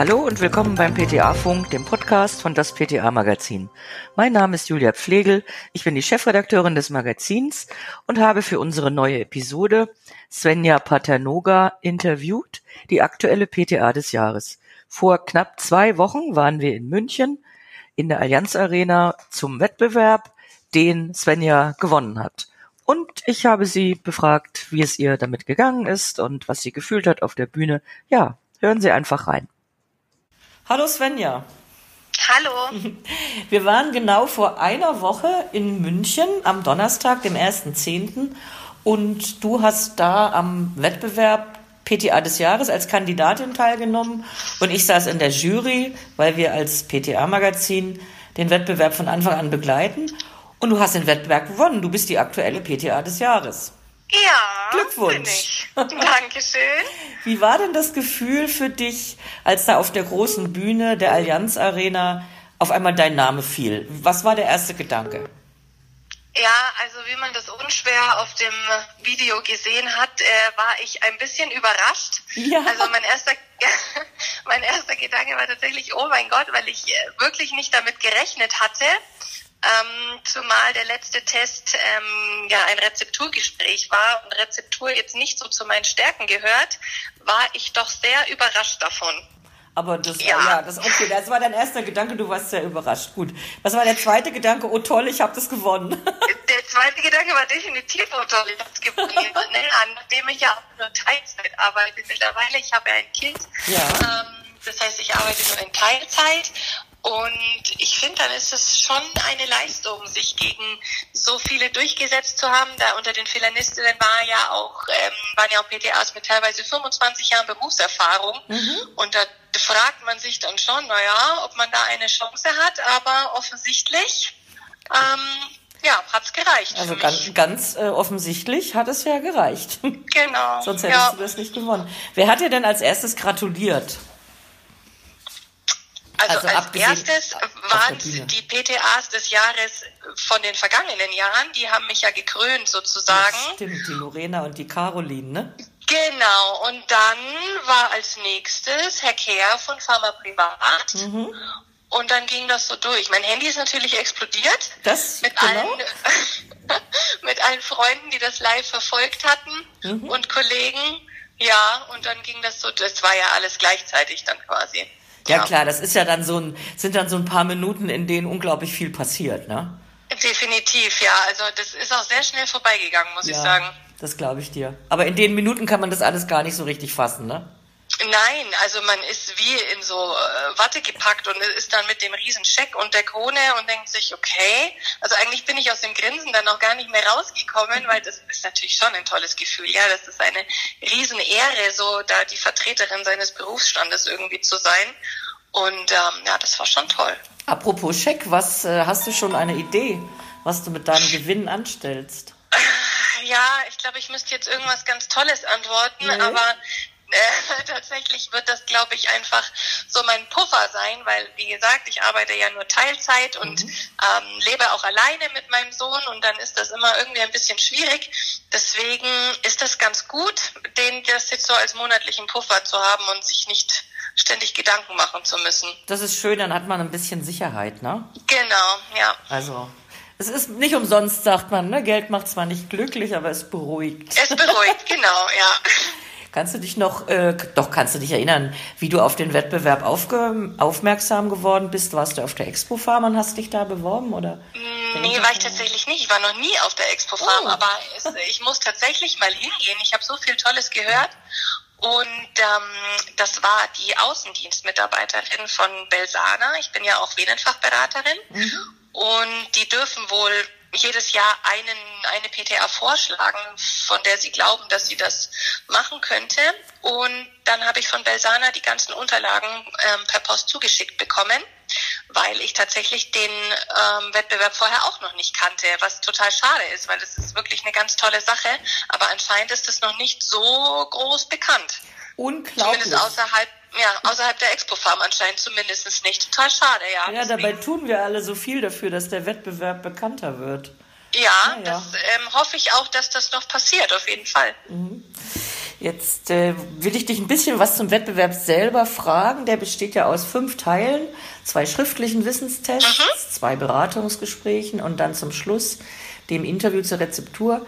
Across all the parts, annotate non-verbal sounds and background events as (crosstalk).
Hallo und willkommen beim PTA-Funk, dem Podcast von das PTA-Magazin. Mein Name ist Julia Pflegel, ich bin die Chefredakteurin des Magazins und habe für unsere neue Episode Svenja Paternoga interviewt, die aktuelle PTA des Jahres. Vor knapp zwei Wochen waren wir in München in der Allianz Arena zum Wettbewerb, den Svenja gewonnen hat. Und ich habe sie befragt, wie es ihr damit gegangen ist und was sie gefühlt hat auf der Bühne. Ja, hören Sie einfach rein. Hallo Svenja. Hallo. (laughs) Wir waren genau vor einer Woche in München am Donnerstag, dem 1.10. Und du hast da am Wettbewerb PTA des Jahres als Kandidatin teilgenommen und ich saß in der Jury, weil wir als PTA-Magazin den Wettbewerb von Anfang an begleiten. Und du hast den Wettbewerb gewonnen. Du bist die aktuelle PTA des Jahres. Ja. Glückwunsch. (laughs) Dankeschön. Wie war denn das Gefühl für dich, als da auf der großen Bühne der Allianz Arena auf einmal dein Name fiel? Was war der erste Gedanke? Ja, also wie man das unschwer auf dem Video gesehen hat, äh, war ich ein bisschen überrascht. Ja. Also mein erster, (laughs) mein erster Gedanke war tatsächlich, oh mein Gott, weil ich äh, wirklich nicht damit gerechnet hatte. Ähm, zumal der letzte Test ähm, ja ein Rezepturgespräch war und Rezeptur jetzt nicht so zu meinen Stärken gehört, war ich doch sehr überrascht davon. Aber das, ja. ja, das okay. Das war dein erster Gedanke, du warst sehr überrascht. Gut. Was war der zweite Gedanke? Oh toll, ich habe das gewonnen. (laughs) Der zweite Gedanke war definitiv, oh toll, ich habe es gewonnen. (laughs) Nachdem ich ja auch nur Teilzeit arbeite mittlerweile, ich habe ja ein Kind. Ja. Ähm, das heißt, ich arbeite nur in Teilzeit und finde, dann ist es schon eine Leistung, sich gegen so viele durchgesetzt zu haben. Da unter den Filanistinnen war ja auch, ähm, waren ja auch PTAs mit teilweise 25 Jahren Berufserfahrung. Mhm. Und da fragt man sich dann schon, naja, ob man da eine Chance hat, aber offensichtlich, ähm, ja, hat's gereicht. Also ganz, ganz äh, offensichtlich hat es ja gereicht. (laughs) Genau. Sonst hättest ja. du das nicht gewonnen. Wer hat dir denn als erstes gratuliert? Also, also als erstes waren die PTAs des Jahres von den vergangenen Jahren, die haben mich ja gekrönt sozusagen. Das stimmt, die Lorena und die Caroline, ne? Genau, und dann war als nächstes Herr Kehr von Pharma Privat. Mhm. Und dann ging das so durch. Mein Handy ist natürlich explodiert. Das mit genau? allen (laughs) mit allen Freunden, die das live verfolgt hatten mhm. und Kollegen. Ja, und dann ging das so, das war ja alles gleichzeitig dann quasi. Ja, ja, klar, das ist ja dann so ein, sind dann so ein paar Minuten, in denen unglaublich viel passiert, ne? Definitiv, ja. Also das ist auch sehr schnell vorbeigegangen, muss ja, ich sagen. Das glaube ich dir. Aber in den Minuten kann man das alles gar nicht so richtig fassen, ne? Nein, also man ist wie in so äh, Watte gepackt und ist dann mit dem riesen Scheck und der Krone und denkt sich, okay, also eigentlich bin ich aus dem Grinsen dann noch gar nicht mehr rausgekommen, weil das ist natürlich schon ein tolles Gefühl. Ja, das ist eine riesen Ehre, so da die Vertreterin seines Berufsstandes irgendwie zu sein. Und ähm, ja, das war schon toll. Apropos Scheck, was äh, hast du schon eine Idee, was du mit deinem Gewinn anstellst? Ja, ich glaube, ich müsste jetzt irgendwas ganz Tolles antworten, nee. aber äh, (laughs) tatsächlich wird das, glaube ich, einfach so mein Puffer sein, weil, wie gesagt, ich arbeite ja nur Teilzeit und mhm. ähm, lebe auch alleine mit meinem Sohn und dann ist das immer irgendwie ein bisschen schwierig. Deswegen ist das ganz gut, den das jetzt so als monatlichen Puffer zu haben und sich nicht ständig Gedanken machen zu müssen. Das ist schön, dann hat man ein bisschen Sicherheit, ne? Genau, ja. Also, es ist nicht umsonst, sagt man, ne? Geld macht zwar nicht glücklich, aber es beruhigt. Es beruhigt, (laughs) genau, ja. Kannst du dich noch, äh, doch kannst du dich erinnern, wie du auf den Wettbewerb aufge aufmerksam geworden bist? Warst du auf der Expo Farm und hast dich da beworben oder? Mm, nee, war ich tatsächlich nicht. Ich war noch nie auf der Expo Farm, oh. aber es, ich muss tatsächlich mal hingehen. Ich habe so viel Tolles gehört. Und ähm, das war die Außendienstmitarbeiterin von Belsana. Ich bin ja auch Venenfachberaterin. Mhm. Und die dürfen wohl jedes Jahr einen, eine PTA vorschlagen, von der sie glauben, dass sie das machen könnte. Und dann habe ich von Belsana die ganzen Unterlagen ähm, per Post zugeschickt bekommen, weil ich tatsächlich den ähm, Wettbewerb vorher auch noch nicht kannte, was total schade ist, weil es ist wirklich eine ganz tolle Sache. Aber anscheinend ist es noch nicht so groß bekannt. Unglaublich. Zumindest außerhalb ja, außerhalb der Expo-Farm anscheinend zumindest nicht. Total schade, ja. Ja, dabei tun wir alle so viel dafür, dass der Wettbewerb bekannter wird. Ja, ja, das ähm, hoffe ich auch, dass das noch passiert, auf jeden Fall. Mhm. Jetzt äh, will ich dich ein bisschen was zum Wettbewerb selber fragen. Der besteht ja aus fünf Teilen, zwei schriftlichen Wissenstests, mhm. zwei Beratungsgesprächen und dann zum Schluss dem Interview zur Rezeptur.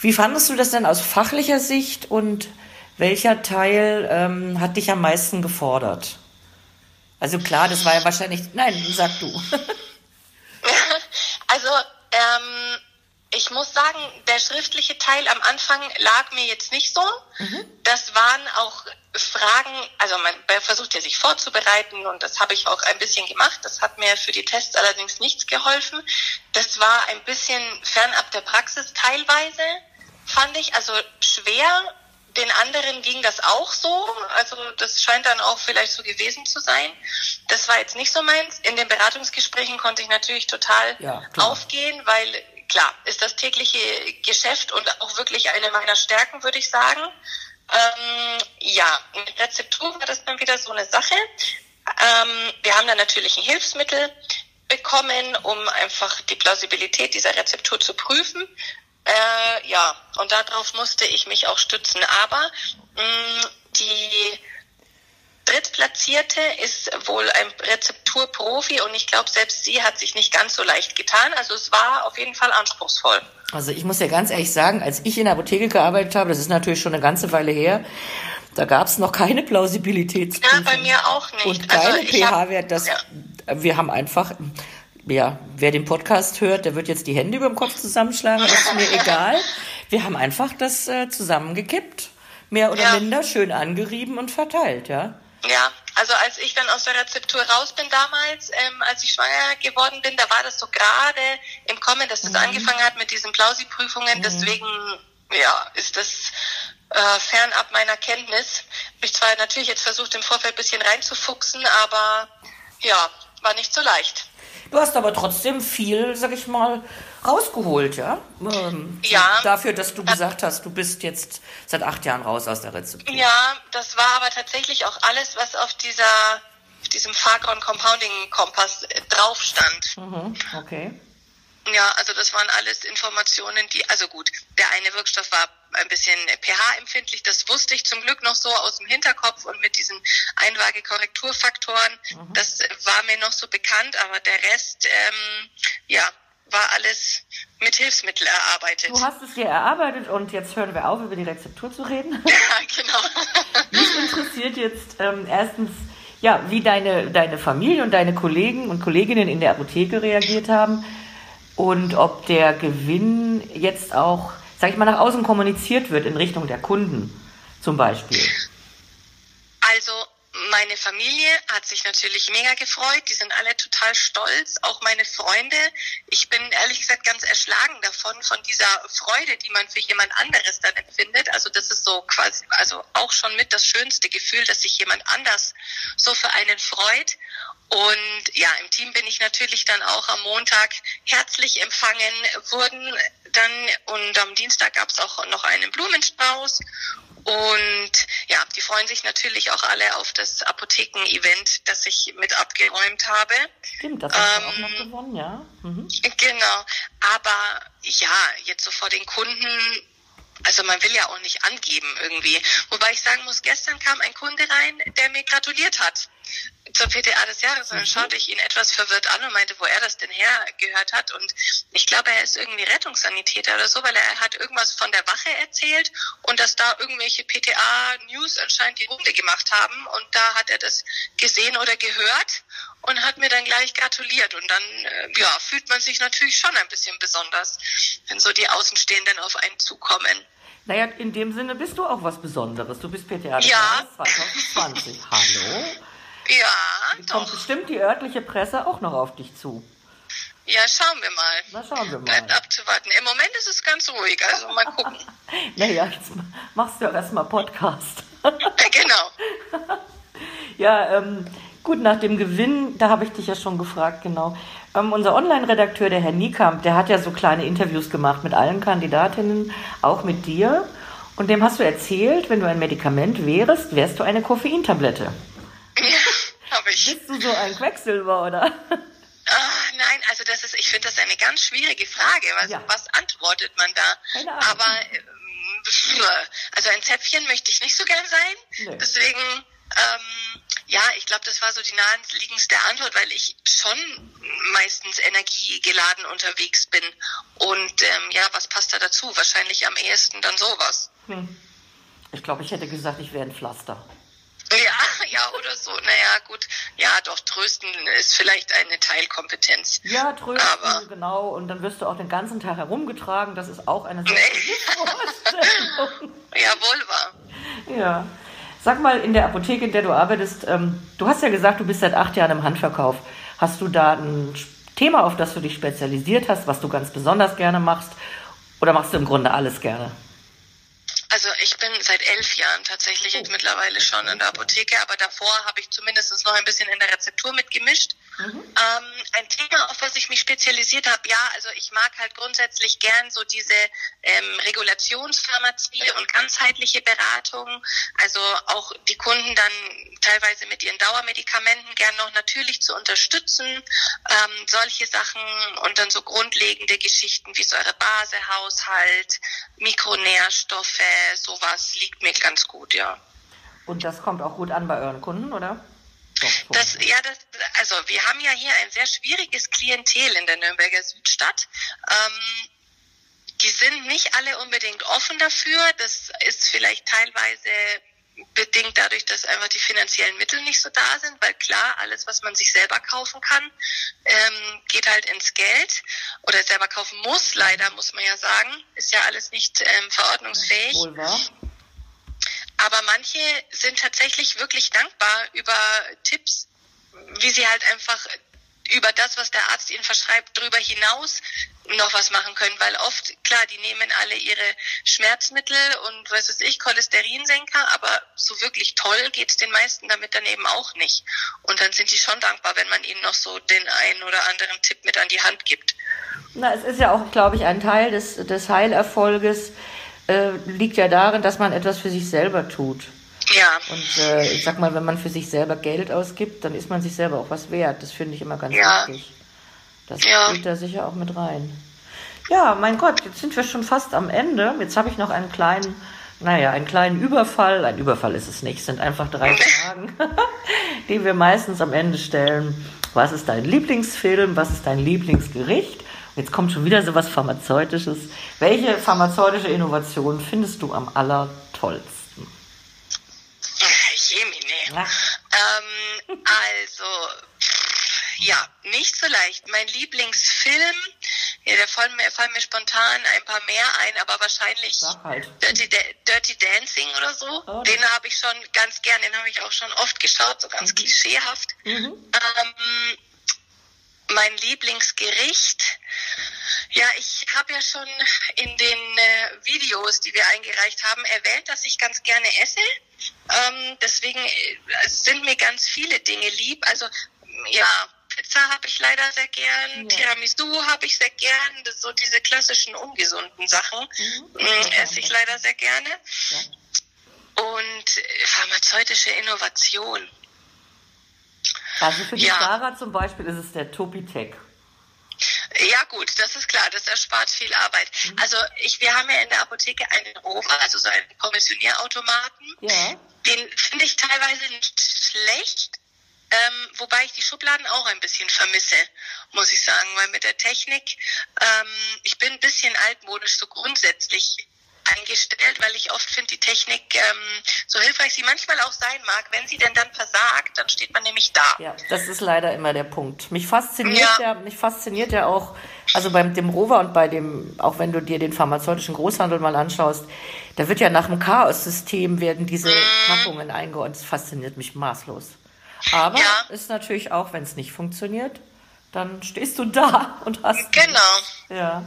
Wie fandest du das denn aus fachlicher Sicht und welcher Teil ähm, hat dich am meisten gefordert? Also klar, das war ja wahrscheinlich. Nein, sag du. (laughs) also ähm, ich muss sagen, der schriftliche Teil am Anfang lag mir jetzt nicht so. Mhm. Das waren auch Fragen, also man versucht ja sich vorzubereiten und das habe ich auch ein bisschen gemacht. Das hat mir für die Tests allerdings nichts geholfen. Das war ein bisschen fernab der Praxis teilweise, fand ich. Also schwer. Den anderen ging das auch so. Also das scheint dann auch vielleicht so gewesen zu sein. Das war jetzt nicht so meins. In den Beratungsgesprächen konnte ich natürlich total ja, aufgehen, weil klar, ist das tägliche Geschäft und auch wirklich eine meiner Stärken, würde ich sagen. Ähm, ja, mit Rezeptur war das dann wieder so eine Sache. Ähm, wir haben dann natürlich ein Hilfsmittel bekommen, um einfach die Plausibilität dieser Rezeptur zu prüfen. Äh, ja, und darauf musste ich mich auch stützen. Aber mh, die Drittplatzierte ist wohl ein Rezepturprofi und ich glaube, selbst sie hat sich nicht ganz so leicht getan. Also es war auf jeden Fall anspruchsvoll. Also ich muss ja ganz ehrlich sagen, als ich in der Apotheke gearbeitet habe, das ist natürlich schon eine ganze Weile her, da gab es noch keine Plausibilitätsprüfung. Ja, bei mir auch nicht. Und keine also pH-Wert. Das, ja. Wir haben einfach, ja, wer den Podcast hört, der wird jetzt die Hände über dem Kopf zusammenschlagen, das ist mir egal. Wir haben einfach das äh, zusammengekippt, mehr oder ja. minder schön angerieben und verteilt, ja. Ja, also als ich dann aus der Rezeptur raus bin damals, ähm, als ich schwanger geworden bin, da war das so gerade im Kommen, dass das mhm. angefangen hat mit diesen Plausi-Prüfungen. Mhm. Deswegen, ja, ist das äh, fernab meiner Kenntnis. Hab ich zwar natürlich jetzt versucht, im Vorfeld ein bisschen reinzufuchsen, aber ja, war nicht so leicht. Du hast aber trotzdem viel, sag ich mal, rausgeholt, ja? Ähm, ja. Dafür, dass du gesagt hast, du bist jetzt seit acht Jahren raus aus der Rezeptur. Ja, das war aber tatsächlich auch alles, was auf dieser, auf diesem Fargon Compounding Kompass äh, drauf stand. Mhm, okay. Ja, also das waren alles Informationen, die, also gut, der eine Wirkstoff war ein bisschen pH-empfindlich, das wusste ich zum Glück noch so aus dem Hinterkopf und mit diesen Einwaage-Korrekturfaktoren, mhm. das war mir noch so bekannt, aber der Rest, ähm, ja, war alles mit Hilfsmittel erarbeitet. Du hast es dir erarbeitet und jetzt hören wir auf, über die Rezeptur zu reden. (laughs) Ja, genau. Mich interessiert jetzt ähm, erstens, ja, wie deine, deine Familie und deine Kollegen und Kolleginnen in der Apotheke reagiert haben und ob der Gewinn jetzt auch, sag ich mal, nach außen kommuniziert wird in Richtung der Kunden zum Beispiel. Also meine Familie hat sich natürlich mega gefreut. Die sind alle total stolz, auch meine Freunde. Ich bin ehrlich gesagt ganz erschlagen davon, von dieser Freude, die man für jemand anderes dann empfindet. Also das ist so quasi, also auch schon mit das schönste Gefühl, dass sich jemand anders so für einen freut. Und ja, im Team bin ich natürlich dann auch am Montag herzlich empfangen worden. Dann und am Dienstag gab es auch noch einen Blumenstrauß und die freuen sich natürlich auch alle auf das Apotheken-Event, das ich mit abgeräumt habe. Stimmt, das hast ähm, auch noch ähm, gewonnen, ja. Mhm. Genau. Aber ja, jetzt so vor den Kunden also man will ja auch nicht angeben irgendwie. Wobei ich sagen muss, gestern kam ein Kunde rein, der mir gratuliert hat zur PTA des Jahres. Und dann mhm. schaute ich ihn etwas verwirrt an und meinte, wo er das denn hergehört hat. Und ich glaube, er ist irgendwie Rettungssanitäter oder so, weil er hat irgendwas von der Wache erzählt und dass da irgendwelche PTA-News anscheinend die Runde gemacht haben. Und da hat er das gesehen oder gehört und hat mir dann gleich gratuliert. Und dann äh, ja, fühlt man sich natürlich schon ein bisschen besonders, wenn so die Außenstehenden auf einen zukommen. Naja, in dem Sinne bist du auch was Besonderes. Du bist PTA ja. 2020. Hallo? Ja, Kommt doch. bestimmt die örtliche Presse auch noch auf dich zu. Ja, schauen wir mal. Na, schauen wir mal. Bleibt abzuwarten. Im Moment ist es ganz ruhig, also mal (laughs) gucken. naja, jetzt machst du ja erstmal Podcast. ja, genau. (laughs) ja, ähm, gut, nach dem Gewinn, da habe ich dich ja schon gefragt, genau. Ähm, unser Online-Redakteur, der Herr Niekamp, der hat ja so kleine Interviews gemacht mit allen Kandidatinnen, auch mit dir. Und dem hast du erzählt, wenn du ein Medikament wärst, wärst du eine Koffeintablette. Habe ich. Bist du so ein Quecksilber, oder? Ah, nein, also das ist, ich finde das eine ganz schwierige Frage. Was, ja. was antwortet man da? Keine Ahnung. Aber ähm, also (laughs) Also ein Zäpfchen möchte ich nicht so gern sein. Nee. Deswegen, ähm, ja, ich glaube, das war so die naheliegendste Antwort, weil ich schon meistens energiegeladen unterwegs bin. Und ähm, ja, was passt da dazu? Wahrscheinlich am ehesten dann sowas. Hm. Ich glaube, ich hätte gesagt, ich wäre ein Pflaster. Ja, (laughs) ja, oder so. Naja, gut. Ja, doch, trösten ist vielleicht eine Teilkompetenz. Ja, trösten, Aber, genau. Und dann wirst du auch den ganzen Tag herumgetragen. Das ist auch eine sehr nee. (laughs) Vorstellung. ja, wohl wahr. Ja. Sag mal, in der Apotheke, in der du arbeitest, ähm, du hast ja gesagt, du bist seit acht Jahren im Handverkauf. Hast du da ein Thema, auf das du dich spezialisiert hast, was du ganz besonders gerne machst? Oder machst du im Grunde alles gerne? Also ich bin seit elf Jahren tatsächlich oh. mittlerweile schon in der Apotheke, aber davor habe ich zumindest noch ein bisschen in der Rezeptur mitgemischt. Mhm. Ähm, ein Thema, auf das ich mich spezialisiert habe, ja, also ich mag halt grundsätzlich gern so diese ähm, Regulationspharmazie und ganzheitliche Beratung, also auch die Kunden dann teilweise mit ihren Dauermedikamenten gern noch natürlich zu unterstützen, ähm, solche Sachen und dann so grundlegende Geschichten wie Säurebasehaushalt, Mikronährstoffe, sowas liegt mir ganz gut, ja. Und das kommt auch gut an bei euren Kunden, oder? Das, ja, das, also wir haben ja hier ein sehr schwieriges Klientel in der Nürnberger Südstadt. Ähm, die sind nicht alle unbedingt offen dafür. Das ist vielleicht teilweise bedingt dadurch, dass einfach die finanziellen Mittel nicht so da sind, weil klar, alles, was man sich selber kaufen kann, ähm, geht halt ins Geld oder selber kaufen muss, leider muss man ja sagen, ist ja alles nicht ähm, verordnungsfähig. Wohl wahr. Aber manche sind tatsächlich wirklich dankbar über Tipps, wie sie halt einfach über das, was der Arzt ihnen verschreibt, darüber hinaus noch was machen können, weil oft, klar, die nehmen alle ihre Schmerzmittel und was weiß ich, Cholesterinsenker, aber so wirklich toll geht es den meisten damit dann eben auch nicht. Und dann sind die schon dankbar, wenn man ihnen noch so den einen oder anderen Tipp mit an die Hand gibt. Na, es ist ja auch, glaube ich, ein Teil des, des Heilerfolges, äh, liegt ja darin, dass man etwas für sich selber tut. Ja. Und äh, ich sag mal, wenn man für sich selber Geld ausgibt, dann ist man sich selber auch was wert. Das finde ich immer ganz ja. wichtig. Das ja. spielt da sicher auch mit rein. Ja, mein Gott, jetzt sind wir schon fast am Ende. Jetzt habe ich noch einen kleinen, naja, einen kleinen Überfall. Ein Überfall ist es nicht, es sind einfach drei Fragen, (laughs) die wir meistens am Ende stellen. Was ist dein Lieblingsfilm? Was ist dein Lieblingsgericht? Jetzt kommt schon wieder so was Pharmazeutisches. Welche pharmazeutische Innovation findest du am allertollsten? (laughs) Ja. Ähm, also, ja, nicht so leicht. Mein Lieblingsfilm, ja, da fallen mir, fallen mir spontan ein paar mehr ein, aber wahrscheinlich halt. Dirty, Dirty, Dancing oder so. Oh. Den habe ich schon ganz gern, den habe ich auch schon oft geschaut, so ganz mhm. klischeehaft. Mhm. Ähm, mein Lieblingsgericht. Ja, ich habe ja schon in den äh, Videos, die wir eingereicht haben, erwähnt, dass ich ganz gerne esse. Ähm, deswegen äh, sind mir ganz viele Dinge lieb. Also ja, Pizza habe ich leider sehr gern, ja. Tiramisu habe ich sehr gern, so diese klassischen ungesunden Sachen mhm. äh, esse ich leider sehr gerne. Ja. Und äh, pharmazeutische Innovation. Also für die ja. Fahrer zum Beispiel ist es der Topitec. Ja gut, das ist klar, das erspart viel Arbeit. Mhm. Also ich, wir haben ja in der Apotheke einen Rover, also so einen Kommissionierautomaten. Ja. Den finde ich teilweise nicht schlecht, ähm, wobei ich die Schubladen auch ein bisschen vermisse, muss ich sagen, weil mit der Technik, ähm, ich bin ein bisschen altmodisch so grundsätzlich eingestellt, weil ich oft finde, die Technik, ähm, so hilfreich sie manchmal auch sein mag, wenn sie denn dann versagt, dann steht man nämlich da. Ja, das ist leider immer der Punkt. Mich fasziniert ja, ja mich fasziniert ja auch, also beim dem Rover und bei dem, auch wenn du dir den pharmazeutischen Großhandel mal anschaust, da wird ja nach dem Chaos-System werden diese mm. Packungen eingeordnet. Das fasziniert mich maßlos. Aber ja. ist natürlich auch, wenn es nicht funktioniert, dann stehst du da und hast. Genau. Ja.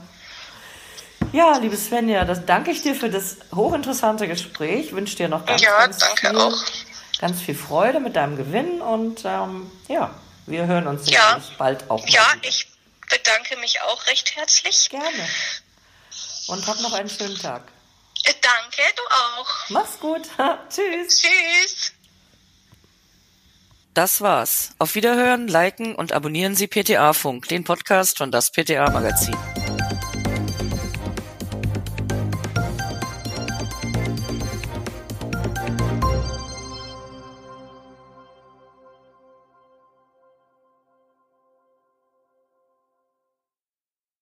Ja, liebe Svenja, das danke ich dir für das hochinteressante Gespräch. Ich wünsche dir noch ganz, ja, ganz, viel, auch. ganz viel Freude mit deinem Gewinn und ähm, ja, wir hören uns ja. bald auch. Ja, wieder. ich bedanke mich auch recht herzlich. Gerne. Und hab noch einen schönen Tag. Äh, danke, du auch. Mach's gut. (laughs) Tschüss. Tschüss. Das war's. Auf Wiederhören, liken und abonnieren Sie PTA Funk, den Podcast von das PTA Magazin.